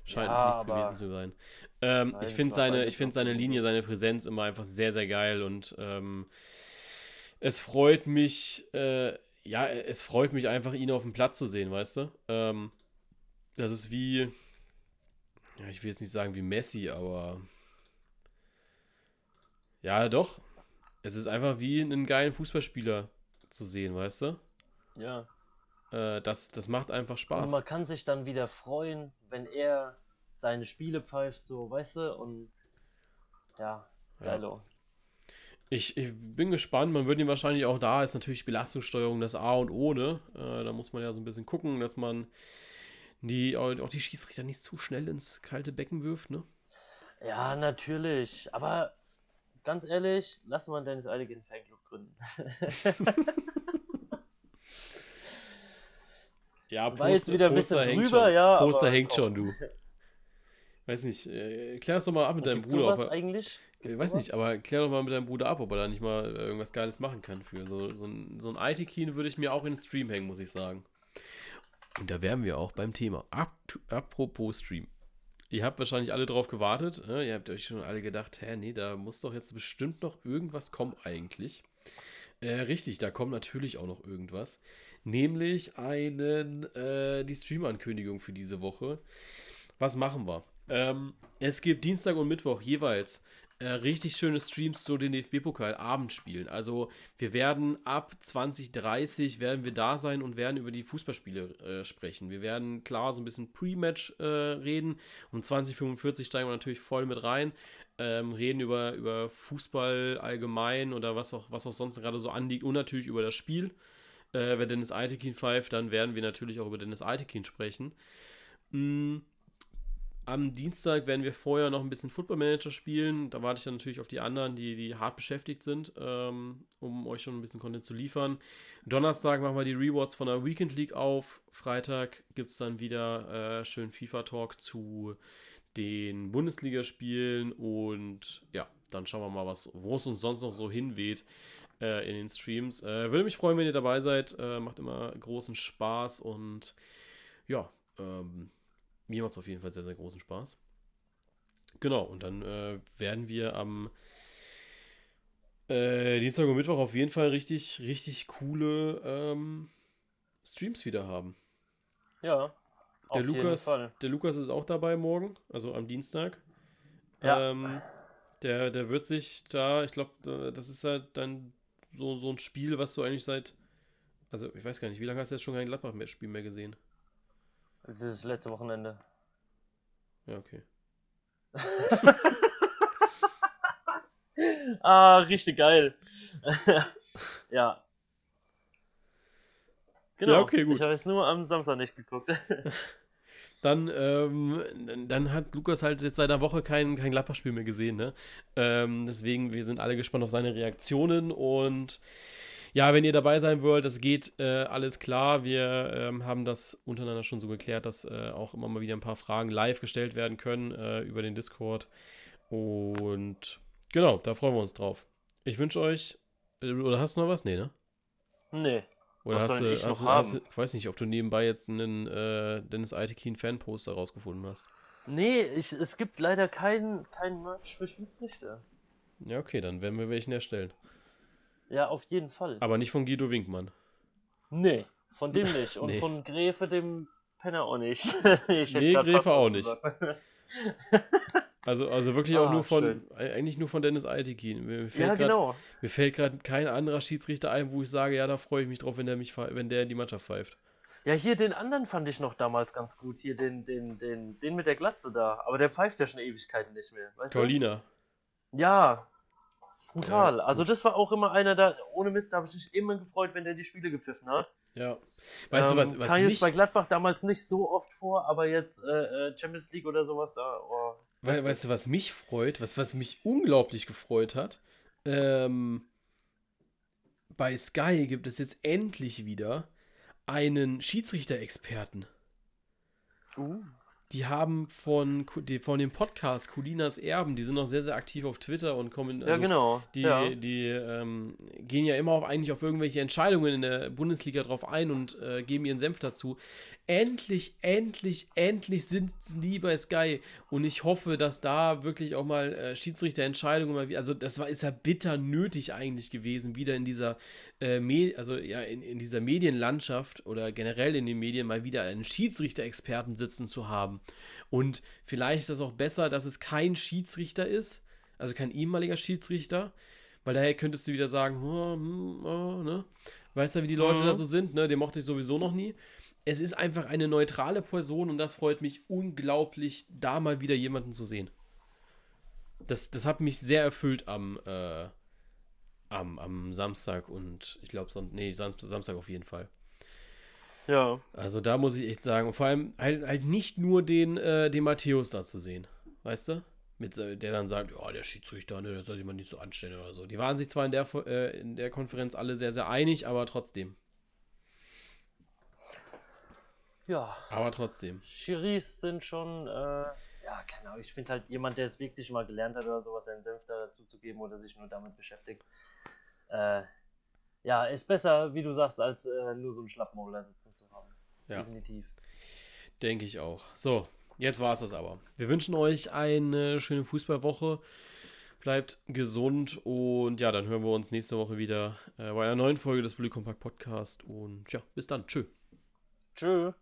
A: Scheint
B: Ja,
A: nichts gewesen zu sein. Ähm,
B: Nein,
A: ich finde seine, ich finde
B: noch
A: seine. Linie, seine Präsenz immer einfach sehr, sehr geil und ähm, es freut mich, äh, ja, es freut mich einfach, ihn auf dem Platz zu sehen, weißt du? Ähm, das ist wie, ja, ich will jetzt nicht sagen wie Messi, aber ja, doch. Es ist einfach wie einen geilen Fußballspieler zu sehen, weißt du?
B: Ja.
A: Äh, das, das macht einfach
B: Und
A: Spaß.
B: man kann sich dann wieder freuen, wenn er seine Spiele pfeift, so, weißt du, und ja,
A: Ja.
B: geilo.
A: Ich, ich bin gespannt, man wird ihn wahrscheinlich auch da, ist natürlich Belastungssteuerung das A und O, ne? Äh, da muss man ja so ein bisschen gucken, dass man die, auch die Schiedsrichter nicht zu schnell ins kalte Becken wirft, ne?
B: Ja, natürlich. Aber ganz ehrlich, lass mal Dennis Eiligen Fanclub gründen.
A: Ja,
B: War jetzt wieder ein bisschen drüber, ja,
A: Poster hängt
B: komm.
A: schon, du. Weiß nicht, äh, klär das doch mal ab mit deinem
B: Gibt's
A: Bruder.
B: sowas
A: er,
B: eigentlich?
A: ich
B: Gibt's
A: weiß
B: sowas?
A: nicht, aber klär doch mal mit deinem Bruder ab, ob er da nicht mal äh, irgendwas Geiles machen kann für. So, so ein, so ein IT-Keen würde ich mir auch in den Stream hängen, muss ich sagen. Und da wären wir auch beim Thema. Ap apropos Stream. Ihr habt wahrscheinlich alle drauf gewartet. Ne? Ihr habt euch schon alle gedacht, hä, nee, da muss doch jetzt bestimmt noch irgendwas kommen eigentlich. Äh, richtig, da kommt natürlich auch noch irgendwas. Nämlich einen, äh, die Stream-Ankündigung für diese Woche. Was machen wir? Ähm, es gibt Dienstag und Mittwoch jeweils äh, richtig schöne Streams zu den DFB-Pokal Abendspielen. Also wir werden ab 2030 werden wir da sein und werden über die Fußballspiele äh, sprechen. Wir werden klar so ein bisschen Pre-Match äh, reden. Um 2045 steigen wir natürlich voll mit rein. Ähm, reden über, über Fußball allgemein oder was auch, was auch sonst gerade so anliegt und natürlich über das Spiel. Äh, wenn Dennis Eitekin pfeift, dann werden wir natürlich auch über Dennis Eitekin sprechen. Mm, am Dienstag werden wir vorher noch ein bisschen Football Manager spielen. Da warte ich dann natürlich auf die anderen, die, die hart beschäftigt sind, ähm, um euch schon ein bisschen Content zu liefern. Donnerstag machen wir die Rewards von der Weekend League auf. Freitag gibt es dann wieder äh, schön FIFA-Talk zu den Bundesligaspielen und ja, dann schauen wir mal, was, wo es uns sonst noch so hinweht äh, in den Streams. Äh, würde mich freuen, wenn ihr dabei seid. Äh, macht immer großen Spaß und ja, ähm, mir macht es auf jeden Fall sehr, sehr großen Spaß. Genau, und dann äh, werden wir am äh, Dienstag und Mittwoch auf jeden Fall richtig, richtig coole ähm, Streams wieder haben.
B: Ja.
A: Der Lukas, der Lukas ist auch dabei morgen, also am Dienstag.
B: Ja.
A: Ähm, der, der wird sich da, ich glaube, das ist halt dann so, so ein Spiel, was du eigentlich seit, also ich weiß gar nicht, wie lange hast du jetzt schon kein Gladbach-Spiel mehr gesehen?
B: Das ist letzte Wochenende.
A: Ja, okay.
B: ah, richtig geil. ja. Genau.
A: Ja, okay, gut.
B: Ich habe es nur am Samstag nicht geguckt.
A: dann, ähm, dann hat Lukas halt jetzt seit einer Woche kein, kein Gladbach-Spiel mehr gesehen, ne? Ähm, deswegen, wir sind alle gespannt auf seine Reaktionen und ja, wenn ihr dabei sein wollt, das geht äh, alles klar. Wir ähm, haben das untereinander schon so geklärt, dass äh, auch immer mal wieder ein paar Fragen live gestellt werden können äh, über den Discord. Und genau, da freuen wir uns drauf. Ich wünsche euch. Äh, oder hast du noch was? Nee, ne?
B: Nee.
A: Oder hast du, hast, hast, ich weiß nicht, ob du nebenbei jetzt einen äh, Dennis Aitekin Fanposter rausgefunden hast.
B: Nee, ich, es gibt leider keinen kein Merch für Schiedsrichter.
A: Ja, okay, dann werden wir welchen erstellen.
B: Ja, auf jeden Fall.
A: Aber nicht von Guido Winkmann.
B: Nee, von dem nicht. Und nee. von Gräfe, dem Penner auch nicht.
A: ich nee, Gräfe auch nicht. Also, also wirklich auch ah, nur von, schön. eigentlich nur von Dennis Altekin. Mir
B: ja, grad, genau.
A: Mir fällt gerade kein anderer Schiedsrichter ein, wo ich sage, ja, da freue ich mich drauf, wenn der mich, wenn der in die Mannschaft pfeift.
B: Ja, hier den anderen fand ich noch damals ganz gut. Hier den, den, den, den mit der Glatze da. Aber der pfeift ja schon Ewigkeiten nicht mehr.
A: Weißt Paulina.
B: Du? Ja, Brutal. Also das war auch immer einer da, ohne Mist, da habe ich mich immer gefreut, wenn der die Spiele gepfiffen hat.
A: Ja. Weißt ähm, du, was, was
B: Kam mich... jetzt bei Gladbach damals nicht so oft vor, aber jetzt äh, äh Champions League oder sowas da. Oh,
A: weißt, weißt du, was mich freut, was, was mich unglaublich gefreut hat? Ähm, bei Sky gibt es jetzt endlich wieder einen Schiedsrichter-Experten.
B: Uh
A: die haben von, von dem Podcast Colinas Erben, die sind noch sehr, sehr aktiv auf Twitter und kommen.
B: Also ja, genau.
A: Die,
B: ja.
A: die ähm, gehen ja immer auf, eigentlich auf irgendwelche Entscheidungen in der Bundesliga drauf ein und äh, geben ihren Senf dazu. Endlich, endlich, endlich sind die bei Sky und ich hoffe, dass da wirklich auch mal äh, Schiedsrichterentscheidungen mal, also das war ist ja bitter nötig eigentlich gewesen, wieder in dieser äh, also ja in, in dieser Medienlandschaft oder generell in den Medien mal wieder einen Schiedsrichter-Experten sitzen zu haben. Und vielleicht ist das auch besser, dass es kein Schiedsrichter ist, also kein ehemaliger Schiedsrichter, weil daher könntest du wieder sagen, oh, hm, oh, ne? Weißt du, wie die Leute mhm. da so sind, ne? Den mochte ich sowieso noch nie. Es ist einfach eine neutrale Person und das freut mich unglaublich, da mal wieder jemanden zu sehen. Das, das hat mich sehr erfüllt am, äh, am, am Samstag und ich glaube, nee, Samstag auf jeden Fall.
B: Ja.
A: Also da muss ich echt sagen, und vor allem halt, halt nicht nur den, äh, den Matthäus da zu sehen, weißt du? Mit, äh, der dann sagt, ja, der Schiedsrichter, ne, der soll sich mal nicht so anstellen oder so. Die waren sich zwar in der, äh, in der Konferenz alle sehr, sehr einig, aber trotzdem.
B: Ja.
A: Aber trotzdem.
B: Chiris sind schon, äh, ja, keine Ahnung, ich finde halt jemand, der es wirklich mal gelernt hat oder sowas, seinen Senf da dazu zu geben oder sich nur damit beschäftigt. Äh, ja, ist besser, wie du sagst, als äh, nur so einen Schlappmaul da sitzen zu haben.
A: Ja. Definitiv. Denke ich auch. So, jetzt war es das aber. Wir wünschen euch eine schöne Fußballwoche. Bleibt gesund und ja, dann hören wir uns nächste Woche wieder äh, bei einer neuen Folge des Bully Compact Podcast und ja, bis dann. Tschö.
B: Tschö.